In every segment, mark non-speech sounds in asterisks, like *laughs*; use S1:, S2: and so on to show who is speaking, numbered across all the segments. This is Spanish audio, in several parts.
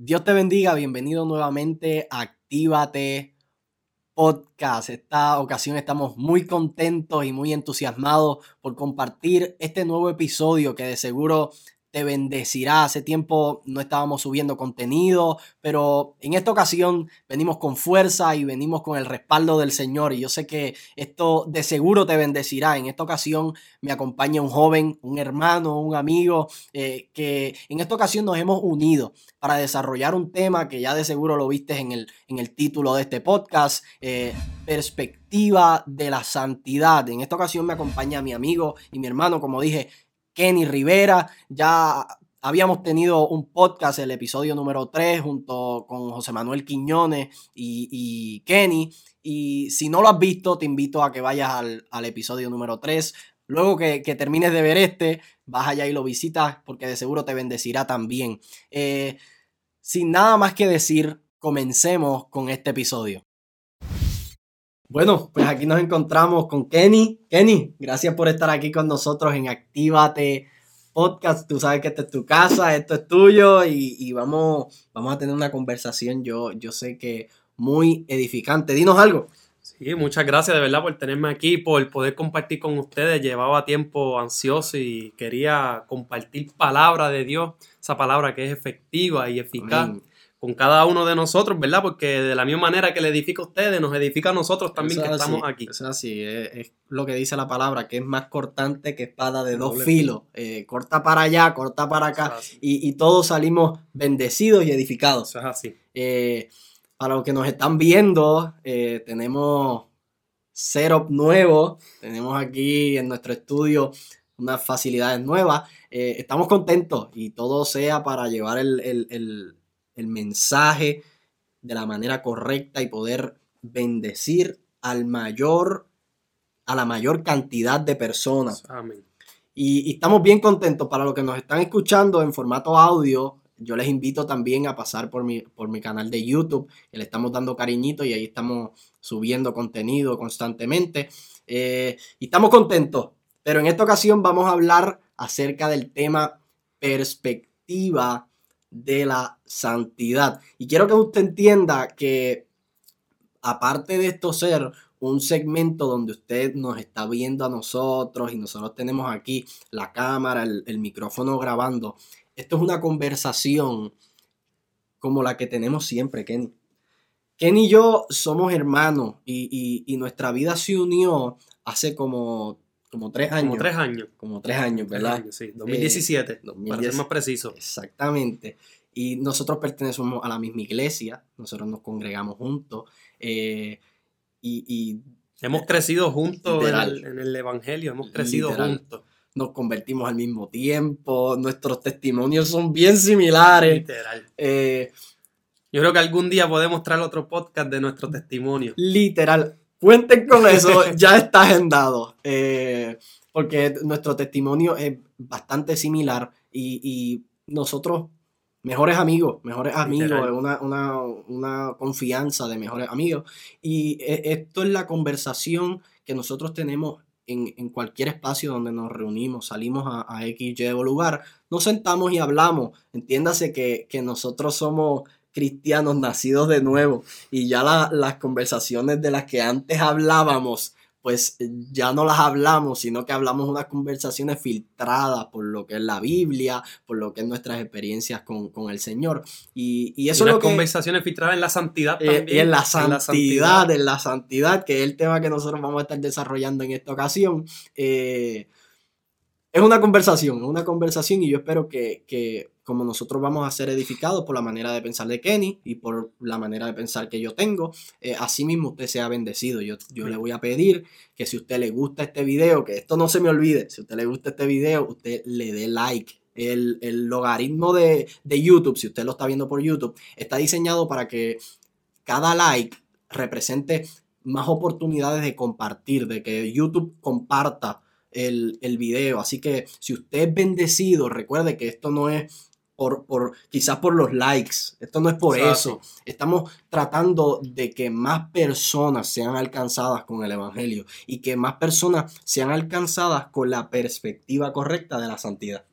S1: Dios te bendiga, bienvenido nuevamente a Actívate Podcast. Esta ocasión estamos muy contentos y muy entusiasmados por compartir este nuevo episodio que de seguro te bendecirá. Hace tiempo no estábamos subiendo contenido, pero en esta ocasión venimos con fuerza y venimos con el respaldo del Señor. Y yo sé que esto de seguro te bendecirá. En esta ocasión me acompaña un joven, un hermano, un amigo, eh, que en esta ocasión nos hemos unido para desarrollar un tema que ya de seguro lo viste en el, en el título de este podcast, eh, perspectiva de la santidad. En esta ocasión me acompaña mi amigo y mi hermano, como dije, Kenny Rivera. Ya habíamos tenido un podcast, el episodio número 3, junto con José Manuel Quiñones y, Kenny. Y si no lo has visto, te invito a que vayas al, episodio número 3. Luego que, termines de ver este, vas allá y lo visitas porque de seguro te bendecirá también. Eh, sin nada más que decir, comencemos con este episodio. Bueno, pues aquí nos encontramos con Kenny. Kenny, gracias por estar aquí con nosotros en Actívate Podcast. Tú sabes que esta es tu casa, esto es tuyo y, vamos, vamos a tener una conversación, yo, yo sé que muy edificante. Dinos algo.
S2: Sí, muchas gracias de verdad por tenerme aquí, por poder compartir con ustedes. Llevaba tiempo ansioso y quería compartir palabra de Dios, esa palabra que es efectiva y eficaz con cada uno de nosotros, ¿verdad? Porque de la misma manera que le edifica a ustedes, nos edifica a nosotros también que estamos aquí.
S1: es así, es, lo que dice la palabra, que es más cortante que espada de dos filos. Eh, corta para allá, corta para acá, y, todos salimos bendecidos y edificados.
S2: Eso es así.
S1: Eh, para los que nos están viendo, eh, tenemos setup nuevo, tenemos aquí en nuestro estudio unas facilidades nuevas. estamos contentos y todo sea para llevar el el mensaje de la manera correcta y poder bendecir al mayor, a la mayor cantidad de personas.
S2: Amén.
S1: Y, estamos bien contentos para los que nos están escuchando en formato audio. Yo les invito también a pasar por mi, por mi canal de YouTube, que le estamos dando cariñito y ahí estamos subiendo contenido constantemente. Eh, y estamos contentos, pero en esta ocasión vamos a hablar acerca del tema perspectiva de la santidad. Y quiero que usted entienda que aparte de esto ser un segmento donde usted nos está viendo a nosotros y nosotros tenemos aquí la cámara, el, micrófono grabando, esto es una conversación como la que tenemos siempre, Kenny. Kenny y yo somos hermanos y nuestra vida se unió hace como como tres años.
S2: Como tres años.
S1: Como tres años, ¿verdad?
S2: sí, 2017, eh, para ser más preciso.
S1: Exactamente. Y nosotros pertenecemos a la misma iglesia, nosotros nos congregamos juntos. Eh, y,
S2: Hemos crecido juntos en el, Evangelio, hemos crecido juntos.
S1: Nos convertimos al mismo tiempo, nuestros testimonios son bien similares.
S2: Literal.
S1: Eh,
S2: Yo creo que algún día podemos traer otro podcast de nuestro testimonio.
S1: Literal. Cuenten con *laughs* eso, ya está agendado. Eh, porque nuestro testimonio es bastante similar y, nosotros, mejores amigos, mejores amigos, una, una, una, confianza de mejores amigos. Y e, esto es la conversación que nosotros tenemos en, cualquier espacio donde nos reunimos, salimos a, a X, Y lugar, nos sentamos y hablamos. Entiéndase que, que nosotros somos cristianos nacidos de nuevo y ya las conversaciones de las que antes hablábamos, pues ya no las hablamos, sino que hablamos unas conversaciones filtradas por lo que es la Biblia, por lo que es nuestras experiencias con, el Señor. Y, y eso
S2: es
S1: lo
S2: que... conversaciones filtradas en la santidad
S1: eh, también. en, la santidad, en la santidad, que es el tema que nosotros vamos a estar desarrollando en esta ocasión. Eh, es una conversación, es una conversación y yo espero que, que como nosotros vamos a ser edificados por la manera de pensar de Kenny y por la manera de pensar que yo tengo, eh, así mismo usted sea bendecido. Yo, yo le voy a pedir que si usted le gusta este video, que esto no se me olvide, si usted le gusta este video, usted le dé like. El, logaritmo de, de YouTube, si usted lo está viendo por YouTube, está diseñado para que cada like represente más oportunidades de compartir, de que YouTube comparta el, el, video. Así que si usted es bendecido, recuerde que esto no es por, quizás por los likes. Esto no es por eso. Estamos tratando de que más personas sean alcanzadas con el Evangelio y que más personas sean alcanzadas con la perspectiva correcta de la santidad.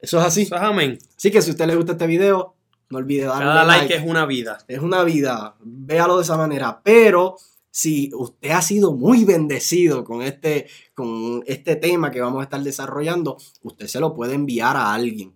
S1: Eso es así.
S2: amén.
S1: Así que si a usted le gusta este video, No olvide darle
S2: Cada like, es una vida.
S1: Es una vida. Véalo de esa manera. Pero si usted ha sido muy bendecido con este, con este tema que vamos a estar desarrollando, usted se lo puede enviar a alguien.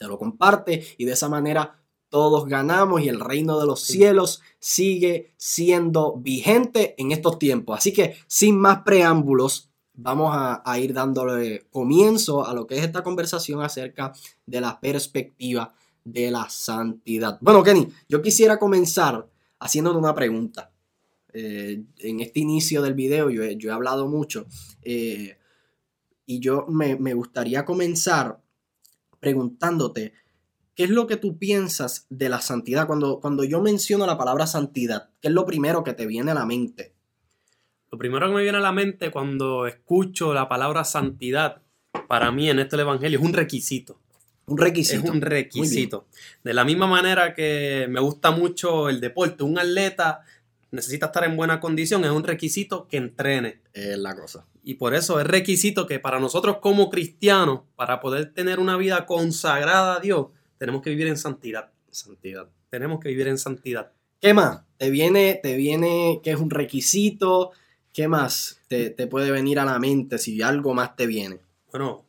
S1: Te lo comparte y de esa manera todos ganamos y el reino de los cielos sigue siendo vigente en estos tiempos. Así que sin más preámbulos, vamos a, a, ir dándole comienzo a lo que es esta conversación acerca de la perspectiva de la santidad. Bueno, Kenny, yo quisiera comenzar haciéndote una pregunta. Eh, en este inicio del video yo he, yo he hablado mucho eh, y yo me, me gustaría comenzar preguntándote ¿Qué es lo que tú piensas de la santidad? Cuando, cuando yo menciono la palabra santidad, ¿qué es lo primero que te viene a la mente?
S2: Lo primero que me viene a la mente cuando escucho la palabra santidad, para mí en esto el Evangelio es un requisito.
S1: Un requisito.
S2: Es un requisito. De la misma manera que me gusta mucho el deporte, un atleta necesita estar en buena condición, es un requisito que entrene.
S1: Es la cosa.
S2: Y por eso es requisito que para nosotros como cristianos, para poder tener una vida consagrada a Dios, tenemos que vivir en santidad.
S1: Santidad.
S2: Tenemos que vivir en santidad.
S1: ¿Qué más? Te viene, te viene que es un requisito. ¿Qué más te, te puede venir a la mente si algo más te viene?
S2: Bueno,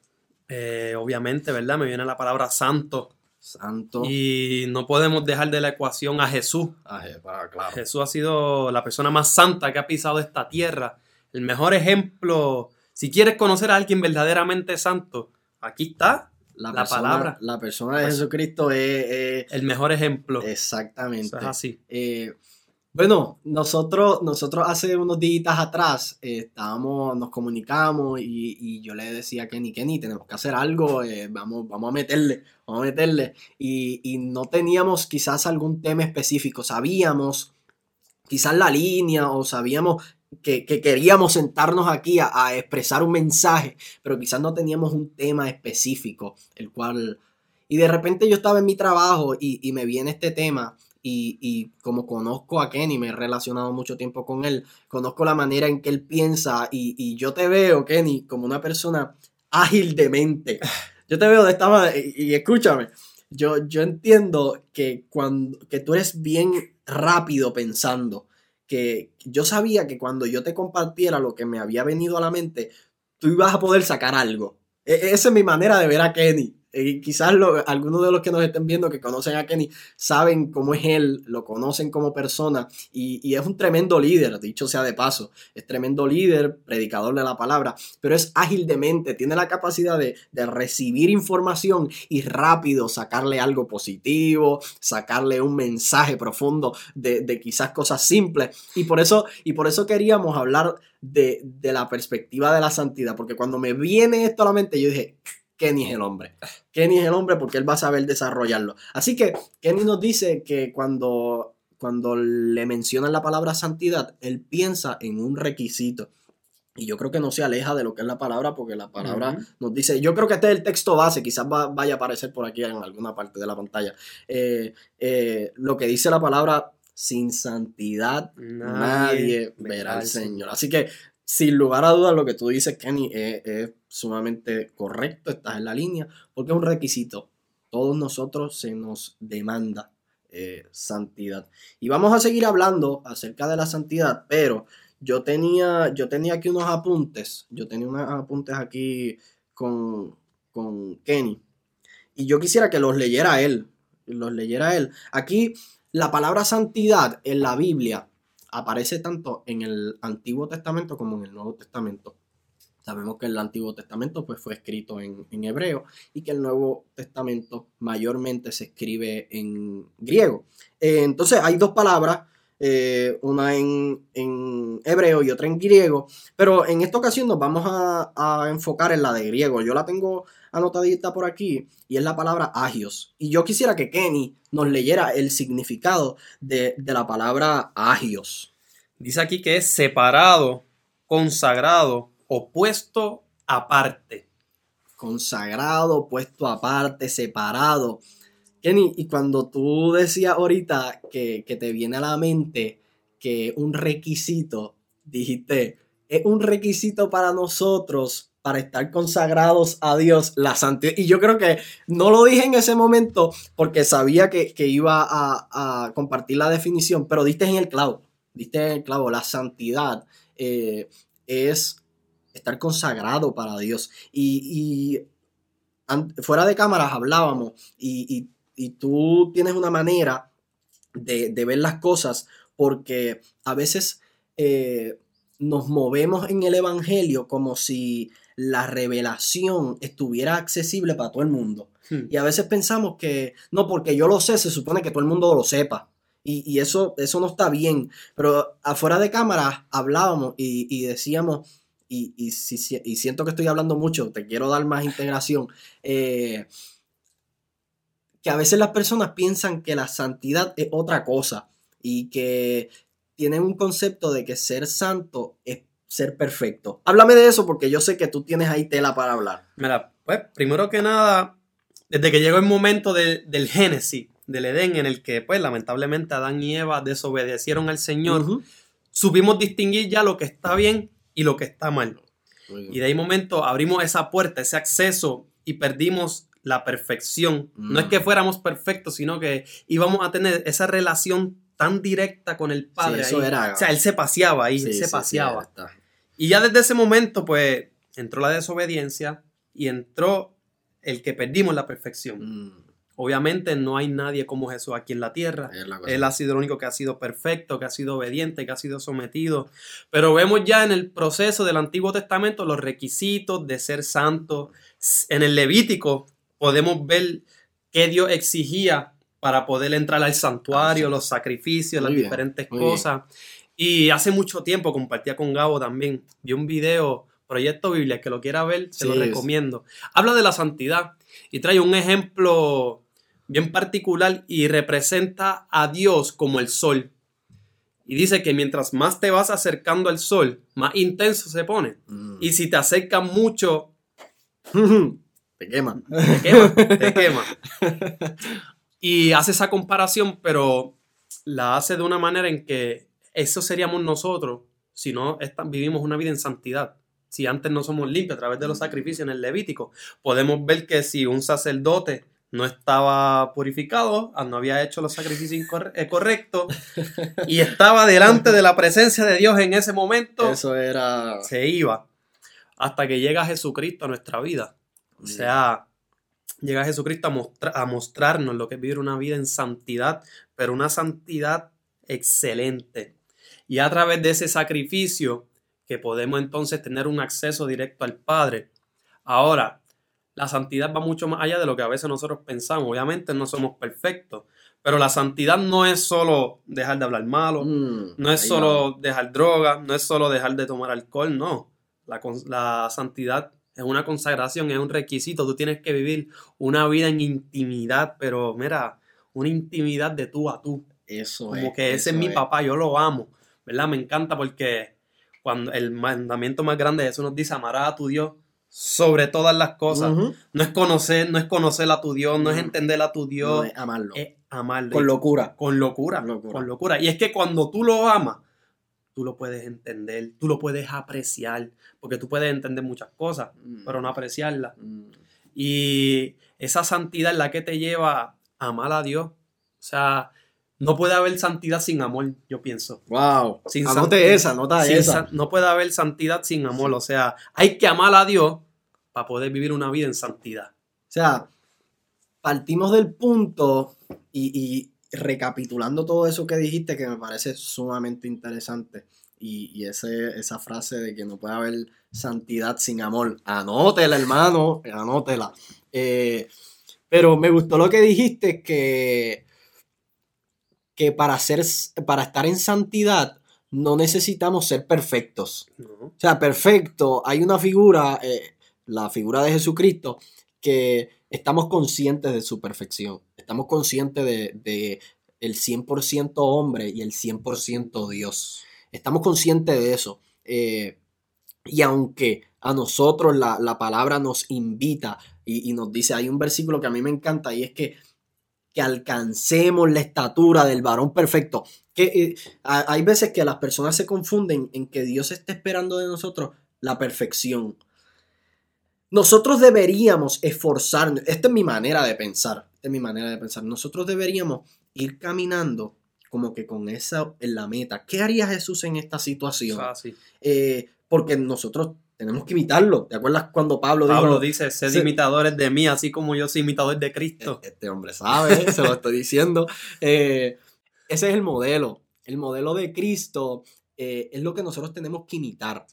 S2: eh, obviamente, ¿verdad? Me viene la palabra santo.
S1: Santo.
S2: Y no podemos dejar de la ecuación a Jesús.
S1: Ah, claro.
S2: Jesús ha sido la persona más santa que ha pisado esta tierra. El mejor ejemplo, si quieres conocer a alguien verdaderamente santo, aquí está la, la
S1: persona,
S2: palabra.
S1: La persona de Jesucristo es, es,
S2: el mejor ejemplo.
S1: Exactamente.
S2: Eso es así.
S1: Eh, bueno, nosotros, nosotros hace unos días atrás eh, estábamos, nos comunicamos y, yo le decía a Kenny, Kenny, tenemos que hacer algo, eh, vamos, vamos a meterle, vamos a meterle. Y, no teníamos quizás algún tema específico, sabíamos quizás la línea o sabíamos que, que, queríamos sentarnos aquí a, expresar un mensaje, pero quizás no teníamos un tema específico, el cual... Y de repente yo estaba en mi trabajo y me viene este tema y, y, como conozco a Kenny, me he relacionado mucho tiempo con él, conozco la manera en que él piensa y, y yo te veo, Kenny, como una persona ágil de mente. *sighs* Yo te veo de esta manera y, y escúchame, yo, yo entiendo que, cuando, que tú eres bien rápido pensando que yo sabía que cuando yo te compartiera lo que me había venido a la mente, tú ibas a poder sacar algo. E esa es mi manera de ver a Kenny. Y quizás algunos de los que nos estén viendo que conocen a Kenny saben cómo es él, lo conocen como persona y, es un tremendo líder, dicho sea de paso. Es tremendo líder, predicador de la palabra, pero es ágil de mente, tiene la capacidad de, recibir información y rápido sacarle algo positivo, sacarle un mensaje profundo de, de quizás cosas simples. Y por eso, y por eso queríamos hablar de, de la perspectiva de la santidad, porque cuando me viene esto a la mente, yo dije, Kenny es el hombre. Kenny es el hombre porque él va a saber desarrollarlo. Así que Kenny nos dice que cuando, cuando le mencionan la palabra santidad, él piensa en un requisito. Y yo creo que no se aleja de lo que es la palabra, porque la palabra uh -huh. nos dice, yo creo que este es el texto base, quizás va, vaya a aparecer por aquí en alguna parte de la pantalla. Eh, eh, lo que dice la palabra, sin santidad nadie, nadie verá al Señor. Así que sin lugar a dudas, lo que tú dices, Kenny, es, sumamente correcto, estás en la línea, porque es un requisito. Todos nosotros se nos demanda eh, santidad. Y vamos a seguir hablando acerca de la santidad, pero yo tenía, yo tenía aquí unos apuntes, yo tenía unos apuntes aquí con, con Kenny, y yo quisiera que los leyera él, los leyera él. Aquí la palabra santidad en la Biblia aparece tanto en el Antiguo Testamento como en el Nuevo Testamento. Sabemos que el Antiguo Testamento pues, fue escrito en, en, hebreo y que el Nuevo Testamento mayormente se escribe en griego. Eh, entonces hay dos palabras, eh, una en, en, hebreo y otra en griego, pero en esta ocasión nos vamos a, a, enfocar en la de griego. Yo la tengo anotadita por aquí y es la palabra agios. Y yo quisiera que Kenny nos leyera el significado de, de la palabra agios.
S2: Dice aquí que es separado, consagrado, opuesto aparte.
S1: Consagrado, puesto aparte, separado. Kenny, y cuando tú decías ahorita que, que te viene a la mente que un requisito, dijiste, es un requisito para nosotros para estar consagrados a Dios, la santidad. Y yo creo que no lo dije en ese momento porque sabía que, iba a, compartir la definición, pero diste en el clavo, diste en el clavo, la santidad eh, es estar consagrado para Dios. Y, fuera de cámaras hablábamos y, tú tienes una manera de, ver las cosas porque a veces... Eh, nos movemos en el Evangelio como si la revelación estuviera accesible para todo el mundo. Hmm. Y a veces pensamos que, no, porque yo lo sé, se supone que todo el mundo lo sepa. Y, eso, eso no está bien. Pero afuera de cámara hablábamos y, decíamos, y, y, siento que estoy hablando mucho, te quiero dar más integración, eh, que a veces las personas piensan que la santidad es otra cosa y que tienen un concepto de que ser santo es ser perfecto. Háblame de eso porque yo sé que tú tienes ahí tela para hablar.
S2: Mira, pues primero que nada, desde que llegó el momento del Génesis, del Edén, en el que pues lamentablemente Adán y Eva desobedecieron al Señor, supimos distinguir ya lo que está bien y lo que está mal. Y de ahí momento abrimos esa puerta, ese acceso y perdimos la perfección. No es que mm. fuéramos perfectos, sino que íbamos a tener esa relación tan directa con el Padre. eso era, o sea, él se paseaba ahí, se paseaba. Y ya desde ese momento, pues, entró la desobediencia y entró el que perdimos la perfección. Mm. Obviamente no hay nadie como Jesús aquí en la tierra. Él ha sido el único que ha sido perfecto, que ha sido obediente, que ha sido sometido. Pero vemos ya en el proceso del Antiguo Testamento los requisitos de ser santo. En el Levítico podemos ver qué Dios exigía para poder entrar al santuario, los sacrificios, las diferentes cosas. Y hace mucho tiempo compartía con Gabo también. Vi un video, Proyecto Biblia, que lo quiera ver, se lo recomiendo. Habla de la santidad y trae un ejemplo bien particular y representa a Dios como el sol. Y dice que mientras más te vas acercando al sol, más intenso se pone. Mm. Y si te acercas mucho, *laughs*
S1: te quema.
S2: Te quema, te quema. Y hace esa comparación, pero la hace de una manera en que eso seríamos nosotros si no vivimos una vida en santidad. Si antes no somos limpios a través de los sacrificios en el Levítico, podemos ver que si un sacerdote no estaba purificado, ah, no había hecho los sacrificios eh, correctos y *laughs* estaba delante de la presencia de Dios en ese momento,
S1: eso era
S2: se iba hasta que llega Jesucristo a nuestra vida. O sea, llega Jesucristo a, a mostrarnos lo que es vivir una vida en santidad, pero una santidad excelente. Y a través de ese sacrificio que podemos entonces tener un acceso directo al Padre. Ahora, la santidad va mucho más allá de lo que a veces nosotros pensamos. Obviamente no somos perfectos, pero la santidad no es solo dejar de hablar malo, mm, no es solo dejar droga, no es solo dejar de tomar alcohol, no. La, la, santidad es una consagración, es un requisito. Tú tienes que vivir una vida en intimidad, pero mira, una intimidad de tú a tú.
S1: Eso
S2: Como que ese es mi papá, yo lo amo. ¿Verdad? Me encanta porque cuando el mandamiento más grande de eso nos dice amarás a tu Dios sobre todas las cosas. No es conocer, no es conocer a tu Dios, no es entender a tu Dios.
S1: es amarlo.
S2: Es amarlo.
S1: Con locura.
S2: Con locura. Con locura. Y es que cuando tú lo amas, tú lo puedes entender, tú lo puedes apreciar, porque tú puedes entender muchas cosas, mm. pero no apreciarlas. Mm. Y esa santidad es la que te lleva a amar a Dios. O sea, no puede haber santidad sin amor, yo pienso.
S1: Wow. Sin Anote esa, nota esa.
S2: No puede haber santidad sin amor. O sea, hay que amar a Dios para poder vivir una vida en santidad.
S1: O sea, partimos del punto y, recapitulando todo eso que dijiste, que me parece sumamente interesante. Y, ese, esa frase de que no puede haber santidad sin amor. Anótela, hermano, anótela. Eh, pero me gustó lo que dijiste, que que para, ser, para estar en santidad no necesitamos ser perfectos. O sea, perfecto, hay una figura, eh, la figura de Jesucristo, que estamos conscientes de su perfección. Estamos conscientes de, el 100% hombre y el 100% Dios. Estamos conscientes de eso. Eh, y aunque a nosotros la, palabra nos invita y, y, nos dice, hay un versículo que a mí me encanta y es que que alcancemos la estatura del varón perfecto. Que eh, hay veces que las personas se confunden en que Dios está esperando de nosotros la perfección. nosotros deberíamos esforzarnos, esta es mi manera de pensar, esta es mi manera de pensar, nosotros deberíamos ir caminando como que con esa en la meta. ¿Qué haría Jesús en esta situación? Eh, porque nosotros tenemos que imitarlo. ¿Te acuerdas cuando Pablo,
S2: Pablo dice, sed imitadores de mí, así como yo soy imitador de Cristo?
S1: E-, este hombre sabe, se lo estoy diciendo. *laughs* Eh, ese es el modelo. El modelo de Cristo eh, es lo que nosotros tenemos que imitar.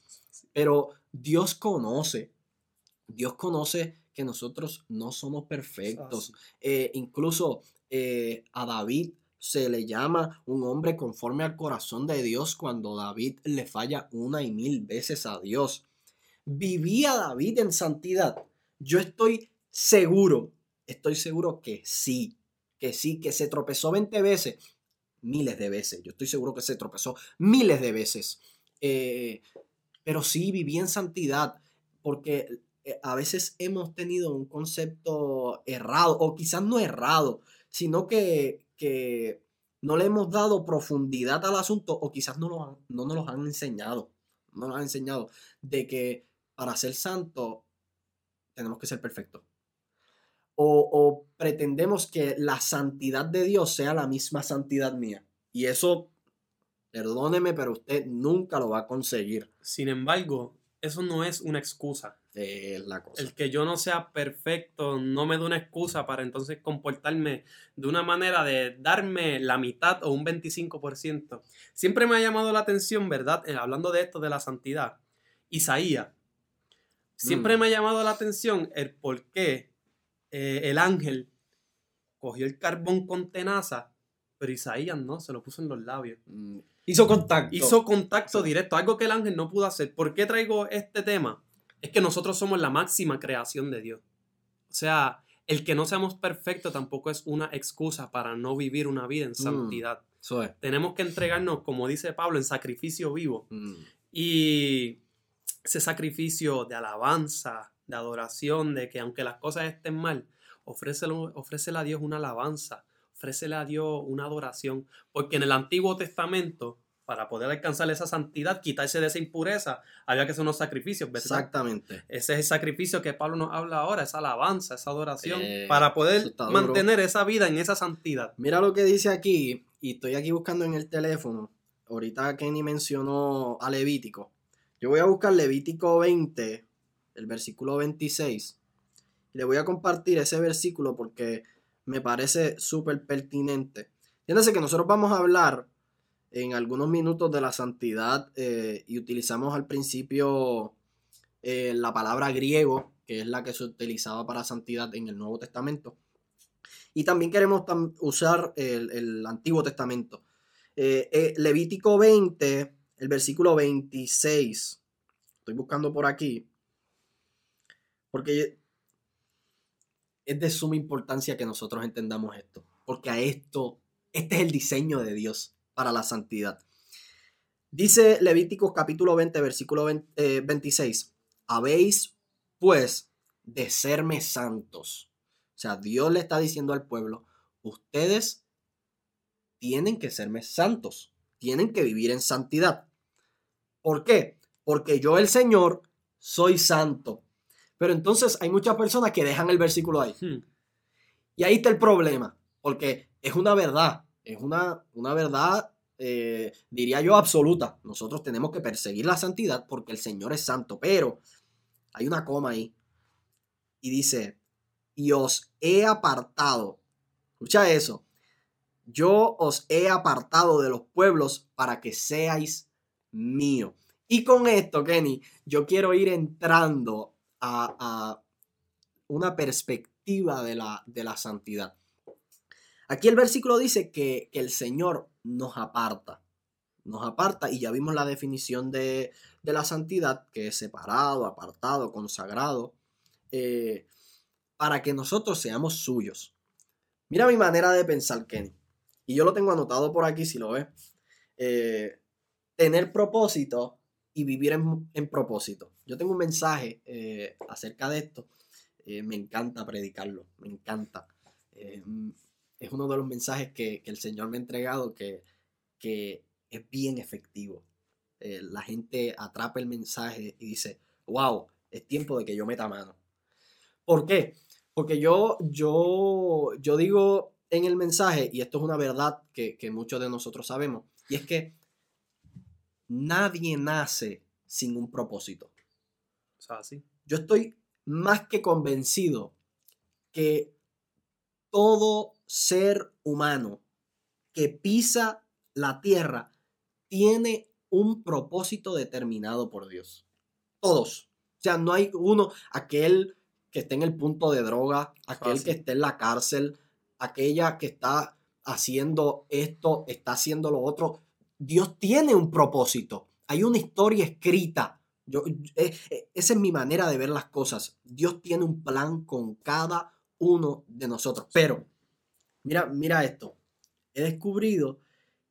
S1: Pero Dios conoce, Dios conoce que nosotros no somos perfectos. incluso a David se le llama un hombre conforme al corazón de Dios cuando David le falla una y mil veces a Dios. ¿Vivía David en santidad? Yo estoy seguro, estoy seguro que sí, que sí, que se tropezó 20 veces, miles de veces. Yo estoy seguro que se tropezó miles de veces. Eh, pero sí vivía en santidad, porque eh, a veces hemos tenido un concepto errado, o quizás no errado, sino que, que no le hemos dado profundidad al asunto o quizás no, lo no nos lo han enseñado. No nos han enseñado de que para ser santo tenemos que ser perfectos. O, o, pretendemos que la santidad de Dios sea la misma santidad mía. Y eso, perdóneme, pero usted nunca lo va a conseguir.
S2: Sin embargo, eso no es una excusa.
S1: la cosa.
S2: El que yo no sea perfecto no me da una excusa para entonces comportarme de una manera de darme la mitad o un 25%. Siempre me ha llamado la atención, ¿verdad? Eh, hablando de esto de la santidad. Isaías. Siempre mm. me ha llamado la atención el por qué eh, el ángel cogió el carbón con tenaza, pero Isaías no, se lo puso en los labios.
S1: Mm. Hizo contacto.
S2: Hizo contacto directo, algo que el ángel no pudo hacer. ¿Por qué traigo este tema? Es que nosotros somos la máxima creación de Dios. O sea, el que no seamos perfectos tampoco es una excusa para no vivir una vida en mm, santidad. Tenemos que entregarnos, como dice Pablo, en sacrificio vivo. Mm. Y ese sacrificio de alabanza, de adoración, de que aunque las cosas estén mal, ofrécele a Dios una alabanza, ofrécele a Dios una adoración, porque en el Antiguo Testamento, para poder alcanzar esa santidad, quitarse de esa impureza, había que hacer unos sacrificios, ¿verdad?
S1: Exactamente.
S2: Ese es el sacrificio que Pablo nos habla ahora, esa alabanza, esa adoración, eh, para poder mantener esa vida en esa santidad.
S1: Mira lo que dice aquí, y estoy aquí buscando en el teléfono, ahorita Kenny mencionó a Levítico. Yo voy a buscar Levítico 20, el versículo 26. Le voy a compartir ese versículo porque me parece súper pertinente. Fíjense que nosotros vamos a hablar en algunos minutos de la santidad eh, y utilizamos al principio eh, la palabra griego, que es la que se utilizaba para santidad en el Nuevo Testamento. Y también queremos usar el, Antiguo Testamento. Eh, Levítico 20, el versículo 26. Estoy buscando por aquí. Porque es de suma importancia que nosotros entendamos esto, porque a esto, este es el diseño de Dios para la santidad. Dice Levíticos capítulo 20, versículo 26, eh, habéis pues de serme santos. O sea, Dios le está diciendo al pueblo, ustedes tienen que serme santos, tienen que vivir en santidad. ¿Por qué? Porque yo el Señor soy santo. Pero entonces hay muchas personas que dejan el versículo ahí. Hmm. Y ahí está el problema, porque es una verdad, es una, una verdad, eh, diría yo, absoluta. Nosotros tenemos que perseguir la santidad porque el Señor es santo, pero hay una coma ahí. Y dice, y os he apartado. Escucha eso. Yo os he apartado de los pueblos para que seáis mío. Y con esto, Kenny, yo quiero ir entrando a, una perspectiva de la, de la, santidad. Aquí el versículo dice que, el Señor nos aparta, nos aparta y ya vimos la definición de, la santidad, que es separado, apartado, consagrado, eh, para que nosotros seamos suyos. Mira mi manera de pensar, Kenny. Y yo lo tengo anotado por aquí, si lo ves. Eh, tener propósito y vivir en, propósito. Yo tengo un mensaje eh, acerca de esto. Eh, me encanta predicarlo, me encanta. Eh, es uno de los mensajes que, el Señor me ha entregado que, que es bien efectivo. la gente atrapa el mensaje y dice, wow, es tiempo de que yo meta mano. ¿Por qué? Porque yo, yo, yo digo en el mensaje, y esto es una verdad que, que muchos de nosotros sabemos, y es que nadie nace sin un propósito.
S2: O sea, sí.
S1: Yo estoy más que convencido que todo ser humano que pisa la tierra tiene un propósito determinado por Dios. Todos. O sea, no hay uno, aquel que esté en el punto de droga, aquel que esté en la cárcel, aquella que está haciendo esto, está haciendo lo otro. Dios tiene un propósito. Hay una historia escrita. Yo, eh, eh, esa es mi manera de ver las cosas. Dios tiene un plan con cada uno de nosotros. Pero, mira, mira esto. He descubrido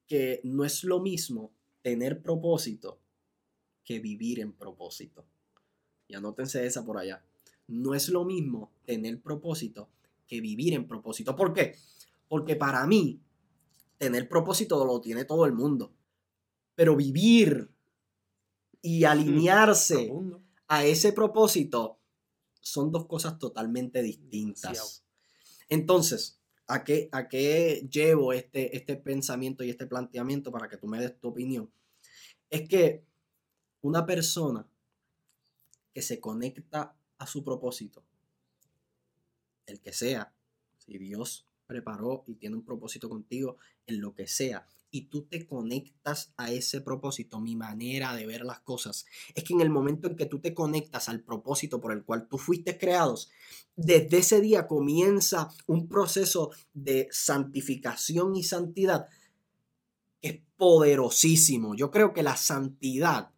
S1: que no es lo mismo tener propósito que vivir en propósito. Y anótense esa por allá. No es lo mismo tener propósito que vivir en propósito. ¿Por qué? Porque para mí, tener propósito lo tiene todo el mundo. Pero vivir y alinearse a ese propósito son dos cosas totalmente distintas. Entonces, ¿a qué, a qué llevo este, este pensamiento y este planteamiento para que tú me des tu opinión? Es que una persona que se conecta a su propósito, el que sea, si Dios preparó y tiene un propósito contigo en lo que sea, y tú te conectas a ese propósito, mi manera de ver las cosas, es que en el momento en que tú te conectas al propósito por el cual tú fuiste creados, desde ese día comienza un proceso de santificación y santidad que es poderosísimo. Yo creo que la santidad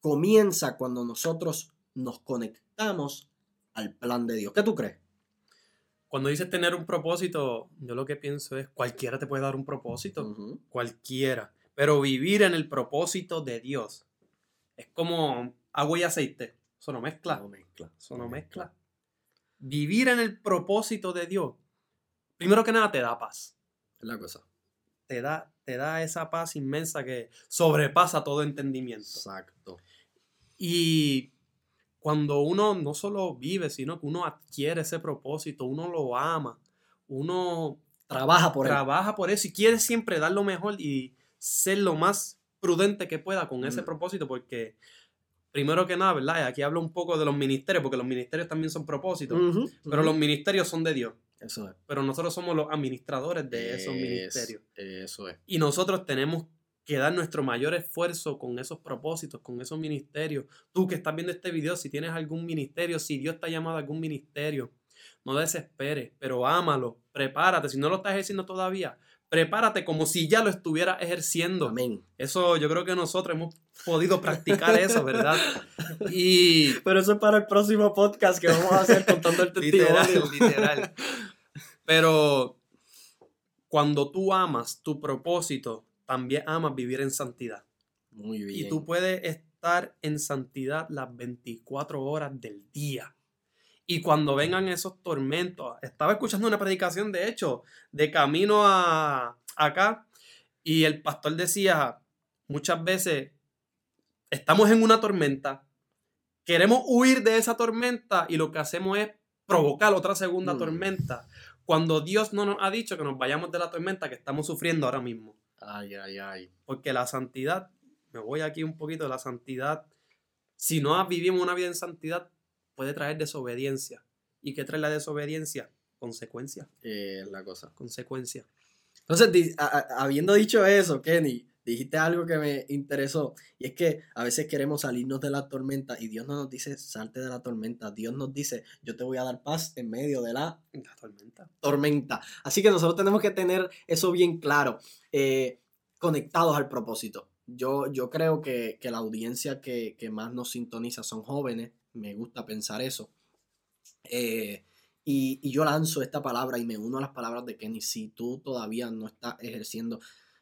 S1: comienza cuando nosotros nos conectamos al plan de Dios. ¿Qué tú crees?
S2: Cuando dices tener un propósito, yo lo que pienso es cualquiera te puede dar un propósito, cualquiera. Pero vivir en el propósito de Dios es como agua y aceite. Eso no mezcla. No mezcla. Eso no mezcla. Vivir en el propósito de Dios, primero que nada te da paz.
S1: Es la cosa.
S2: Te da, te da esa paz inmensa que sobrepasa todo entendimiento.
S1: Exacto.
S2: Y cuando uno no solo vive, sino que uno adquiere ese propósito, uno lo ama, uno
S1: trabaja por
S2: trabaja por eso y quiere siempre dar lo mejor y ser lo más prudente que pueda con ese mm. propósito, porque primero que nada, ¿verdad? Aquí hablo un poco de los ministerios, porque los ministerios también son propósitos, pero los ministerios son de Dios.
S1: Eso es.
S2: Pero nosotros somos los administradores de esos ministerios.
S1: Eso es.
S2: Y nosotros tenemos que dar nuestro mayor esfuerzo con esos propósitos, con esos ministerios. Tú que estás viendo este video, si tienes algún ministerio, si Dios te ha llamado a algún ministerio, no desesperes, pero ámalo, prepárate. Si no lo estás ejerciendo todavía, prepárate como si ya lo estuvieras ejerciendo.
S1: Amén.
S2: Eso yo creo que nosotros hemos podido practicar eso, ¿verdad? *laughs* Y...
S1: Pero eso es para el próximo podcast que vamos a hacer contando el *laughs* testimonio.
S2: literal, literal. *laughs* Pero cuando tú amas tu propósito, también amas vivir en santidad.
S1: Muy bien.
S2: Y tú puedes estar en santidad las 24 horas del día. Y cuando vengan esos tormentos, estaba escuchando una predicación, de hecho, de camino a acá, y el pastor decía, muchas veces estamos en una tormenta, queremos huir de esa tormenta y lo que hacemos es provocar otra segunda mm. tormenta, cuando Dios no nos ha dicho que nos vayamos de la tormenta que estamos sufriendo ahora mismo.
S1: Ay, ay, ay.
S2: Porque la santidad, me voy aquí un poquito, la santidad, si no vivimos una vida en santidad, puede traer desobediencia. ¿Y qué trae la desobediencia? Consecuencia.
S1: Eh, la cosa.
S2: Consecuencia.
S1: Entonces, habiendo dicho eso, Kenny, dijiste algo que me interesó y es que a veces queremos salirnos de la tormenta y Dios no nos dice salte de la tormenta, Dios nos dice yo te voy a dar paz en medio de la,
S2: tormenta.
S1: tormenta. Así que nosotros tenemos que tener eso bien claro, eh, conectados al propósito. Yo, yo creo que, la audiencia que, más nos sintoniza son jóvenes, me gusta pensar eso. Eh, y, y, yo lanzo esta palabra y me uno a las palabras de Kenny. Si tú todavía no estás ejerciendo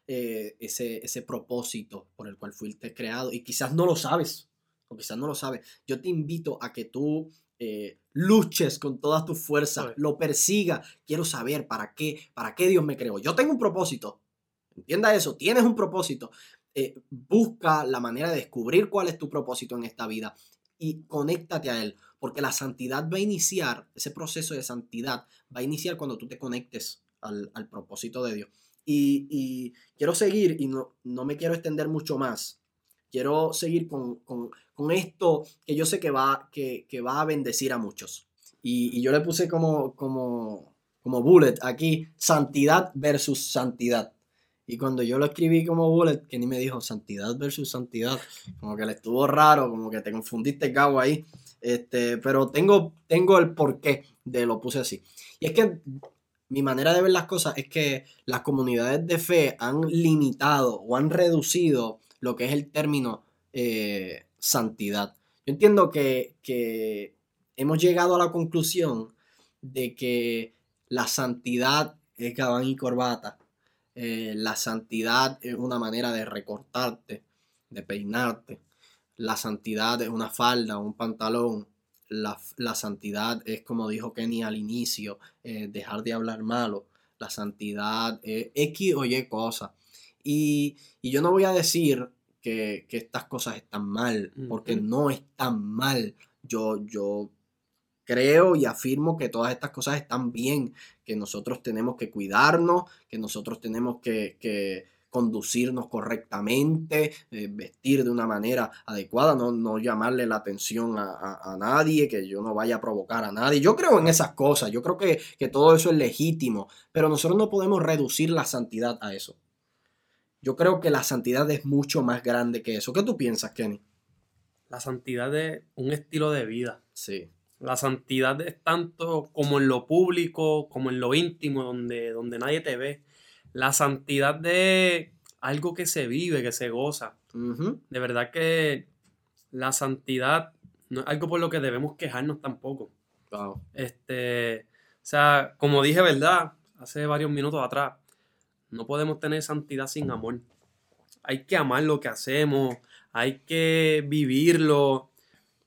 S1: eh, ese, ese propósito por el cual fuiste creado y quizás no lo sabes, o quizás no lo sabes. Yo te invito a que tú eh, luches con toda tu fuerza, lo persiga. Quiero saber para qué, para qué Dios me creó. Yo tengo un propósito. Entienda eso, tienes un propósito. Eh, busca la manera de descubrir cuál es tu propósito en esta vida y conéctate a él. Porque la santidad va a iniciar, ese proceso de santidad va a iniciar cuando tú te conectes al, propósito de Dios. Y, quiero seguir, y no, no me quiero extender mucho más, quiero seguir con, esto que yo sé que va, que, va a bendecir a muchos. Y, yo le puse como, como, como bullet aquí, santidad versus santidad. Y cuando yo lo escribí como bullet, que me dijo santidad versus santidad, como que le estuvo raro, como que te confundiste cabo ahí. Este, pero tengo, tengo el porqué de lo puse así. Y es que mi manera de ver las cosas es que las comunidades de fe han limitado o han reducido lo que es el término eh, santidad. Yo entiendo que, hemos llegado a la conclusión de que la santidad es gabán y corbata. Eh, la santidad es una manera de recortarte, de peinarte. La santidad es una falda, un pantalón. La, santidad es, como dijo Kenny al inicio, eh, dejar de hablar malo. La santidad es X o Y cosa. Y, yo no voy a decir que, estas cosas están mal, porque no están mal. Yo, yo creo y afirmo que todas estas cosas están bien, que nosotros tenemos que cuidarnos, que nosotros tenemos que, conducirnos correctamente, eh, vestir de una manera adecuada, no, llamarle la atención a, nadie, que yo no vaya a provocar a nadie. Yo creo en esas cosas, yo creo que, que todo eso es legítimo, pero nosotros no podemos reducir la santidad a eso. Yo creo que la santidad es mucho más grande que eso. ¿Qué tú piensas, Kenny?
S2: La santidad es un estilo de vida.
S1: Sí.
S2: La santidad es tanto como en lo público, como en lo íntimo, donde, donde nadie te ve. La santidad de algo que se vive, que se goza. De verdad que la santidad no es algo por lo que debemos quejarnos tampoco. Este, o sea, como dije, ¿verdad? Hace varios minutos atrás, no podemos tener santidad sin amor. Hay que amar lo que hacemos, hay que vivirlo,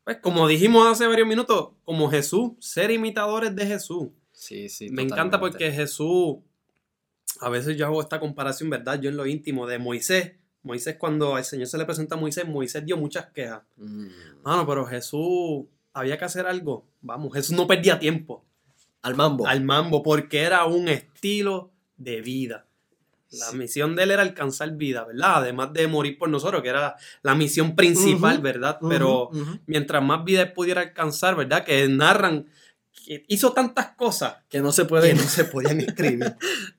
S2: pues como dijimos hace varios minutos, como Jesús, ser imitadores de Jesús.
S1: Sí, sí.
S2: Me encanta porque Jesús, a veces yo hago esta comparación, ¿verdad? Yo en lo íntimo de Moisés. Moisés, cuando al Señor se le presenta a Moisés, Moisés dio muchas quejas. Mm. pero Jesús había que hacer algo. Vamos, Jesús no perdía tiempo.
S1: Al mambo.
S2: Al mambo, porque era un estilo de vida. La misión de él era alcanzar vida, ¿verdad? Además de morir por nosotros, que era la misión principal, ¿verdad? Pero mientras más vida él pudiera alcanzar, ¿verdad? Que narran que hizo tantas cosas
S1: que no se puede, no se podían escribir.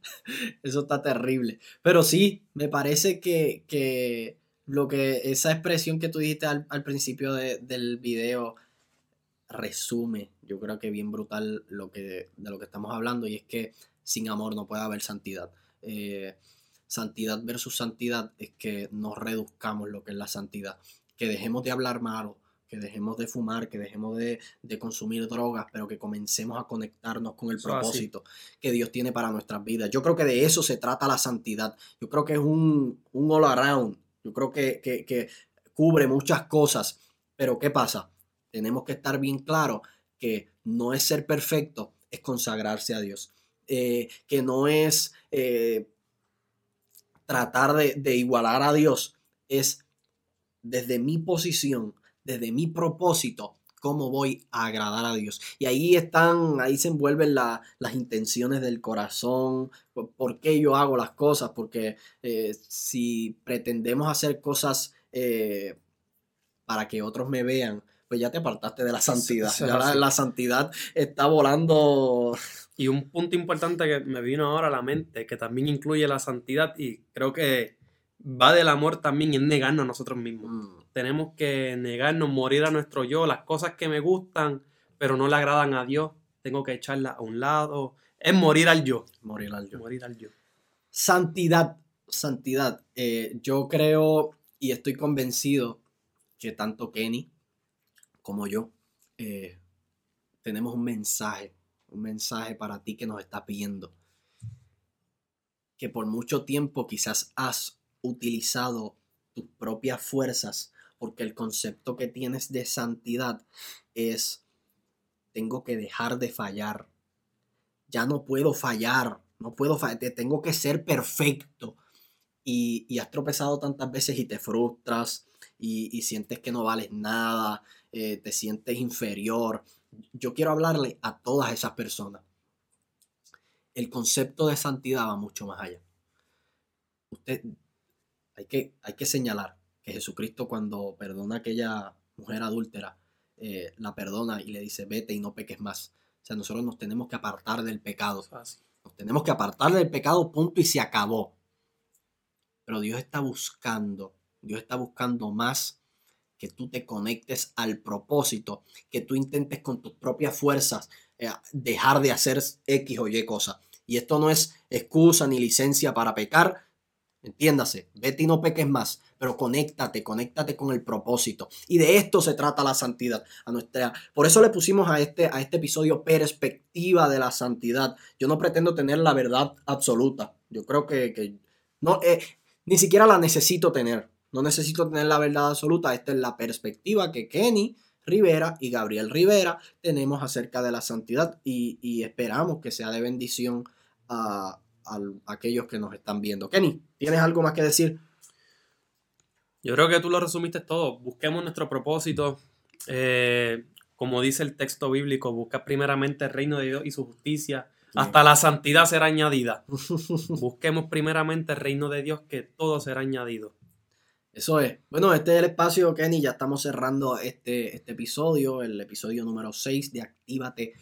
S1: *laughs* Eso está terrible. Pero sí, me parece que, lo que esa expresión que tú dijiste al, principio del video resume, yo creo que bien brutal lo que, de lo que estamos hablando, y es que sin amor no puede haber santidad. Eh, santidad versus santidad es que no reduzcamos lo que es la santidad, que dejemos de hablar malo, que dejemos de fumar, que dejemos de, consumir drogas, pero que comencemos a conectarnos con el propósito que Dios tiene para nuestras vidas. Yo creo que de eso se trata la santidad. Yo creo que es un, un all around. Yo creo que, que cubre muchas cosas. Pero ¿qué pasa? Tenemos que estar bien claros que no es ser perfecto, es consagrarse a Dios. Eh, que no es eh, tratar de, igualar a Dios, es desde mi posición, desde mi propósito, cómo voy a agradar a Dios. Y ahí están, ahí se envuelven las intenciones del corazón, por, qué yo hago las cosas, porque eh, si pretendemos hacer cosas para que otros me vean, pues ya te apartaste de la santidad. Ya la, santidad está volando.
S2: Y un punto importante que me vino ahora a la mente, que también incluye la santidad y creo que va del amor también, es negarnos a nosotros mismos. Mm. Tenemos que negarnos, morir a nuestro yo, las cosas que me gustan, pero no le agradan a Dios, tengo que echarlas a un lado. Es morir al yo.
S1: Morir al yo.
S2: Morir al yo.
S1: Santidad, santidad. Eh, yo creo y estoy convencido que tanto Kenny como yo, eh, tenemos un mensaje, un mensaje para ti que nos está pidiendo. Que por mucho tiempo quizás has utilizado tus propias fuerzas, porque el concepto que tienes de santidad es, tengo que dejar de fallar. Ya no puedo fallar, no puedo fallar, tengo que ser perfecto. Y, has tropezado tantas veces y te frustras y, y sientes que no vales nada eh, te sientes inferior. Yo quiero hablarle a todas esas personas. El concepto de santidad va mucho más allá. Usted, hay que, hay que señalar que Jesucristo cuando perdona a aquella mujer adúltera, eh, la perdona y le dice, vete y no peques más. O sea, nosotros nos tenemos que apartar del pecado. Nos tenemos que apartar del pecado, punto, y se acabó. Pero Dios está buscando, Dios está buscando más que tú te conectes al propósito, que tú intentes con tus propias fuerzas eh, dejar de hacer X o Y cosas. Y esto no es excusa ni licencia para pecar, entiéndase, vete y no peques más, pero conéctate, conéctate con el propósito. Y de esto se trata la santidad. A nuestra, por eso le pusimos a este, a este episodio perspectiva de la santidad. Yo no pretendo tener la verdad absoluta. Yo creo que, no, eh, ni siquiera la necesito tener. No necesito tener la verdad absoluta. Esta es la perspectiva que Kenny Rivera y Gabriel Rivera tenemos acerca de la santidad y, esperamos que sea de bendición a, a, aquellos que nos están viendo. Kenny, ¿tienes algo más que decir?
S2: Yo creo que tú lo resumiste todo. Busquemos nuestro propósito. Eh, como dice el texto bíblico, busca primeramente el reino de Dios y su justicia. Hasta la santidad será añadida. *laughs* Busquemos primeramente el reino de Dios, que todo será añadido.
S1: Eso es. Bueno, este es el espacio, Kenny. Ya estamos cerrando este, este episodio, el episodio número 6 de Actívate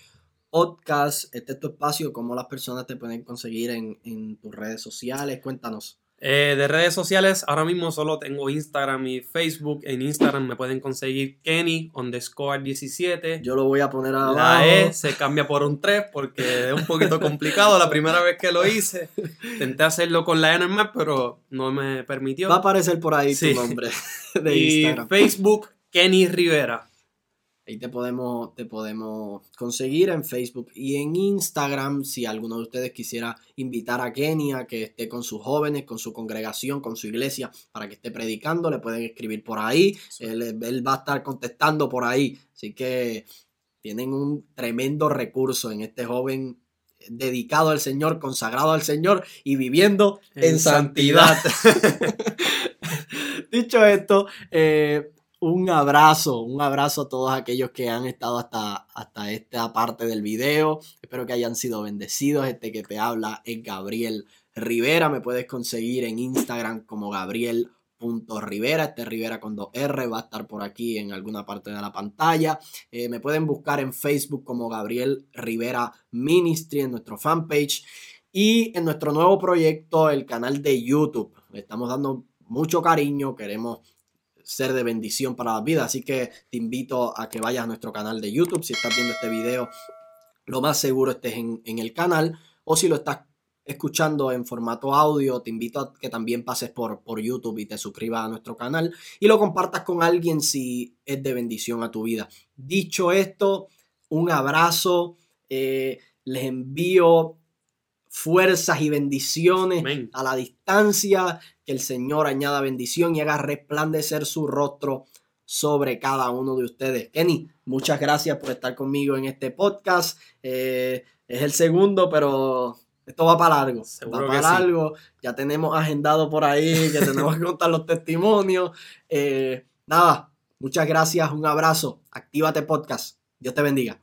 S1: Podcast. Este es tu espacio, cómo las personas te pueden conseguir en, en tus redes sociales. Cuéntanos.
S2: Eh, de redes sociales, ahora mismo solo tengo Instagram y Facebook. En Instagram me pueden conseguir Kenny underscore 17.
S1: Yo lo voy a poner abajo.
S2: La E se cambia por un 3 porque es un poquito *laughs* complicado. La primera vez que lo hice, intenté hacerlo con la E normal, pero no me permitió.
S1: Va a aparecer por ahí tu nombre *laughs*
S2: de y Facebook, Kenny Rivera.
S1: Ahí te podemos, te podemos conseguir en Facebook y en Instagram. Si alguno de ustedes quisiera invitar a Kenny a que esté con sus jóvenes, con su congregación, con su iglesia, para que esté predicando, le pueden escribir por ahí. Él, va a estar contestando por ahí. Así que tienen un tremendo recurso en este joven dedicado al Señor, consagrado al Señor y viviendo en, santidad. *laughs* Dicho esto, eh, un abrazo, un abrazo a todos aquellos que han estado hasta, hasta esta parte del video. Espero que hayan sido bendecidos. Este que te habla es Gabriel Rivera. Me puedes conseguir en Instagram como Gabriel.rivera. Este Rivera con dos R va a estar por aquí en alguna parte de la pantalla. Eh, me pueden buscar en Facebook como Gabriel Rivera Ministry en nuestro fanpage. Y en nuestro nuevo proyecto, el canal de YouTube. Le estamos dando mucho cariño. Queremos ser de bendición para la vida. Así que te invito a que vayas a nuestro canal de YouTube. Si estás viendo este video, lo más seguro estés en, el canal. O si lo estás escuchando en formato audio, te invito a que también pases por, por YouTube y te suscribas a nuestro canal y lo compartas con alguien si es de bendición a tu vida. Dicho esto, un abrazo. Eh, les envío fuerzas y bendiciones a la distancia. Que el Señor añada bendición y haga resplandecer su rostro sobre cada uno de ustedes. Kenny, muchas gracias por estar conmigo en este podcast. Eh, es el segundo, pero esto va para largo. va para largo. Ya tenemos agendado por ahí que tenemos que *laughs* contar los testimonios. Eh, nada, muchas gracias, un abrazo. Actívate podcast. Dios te bendiga.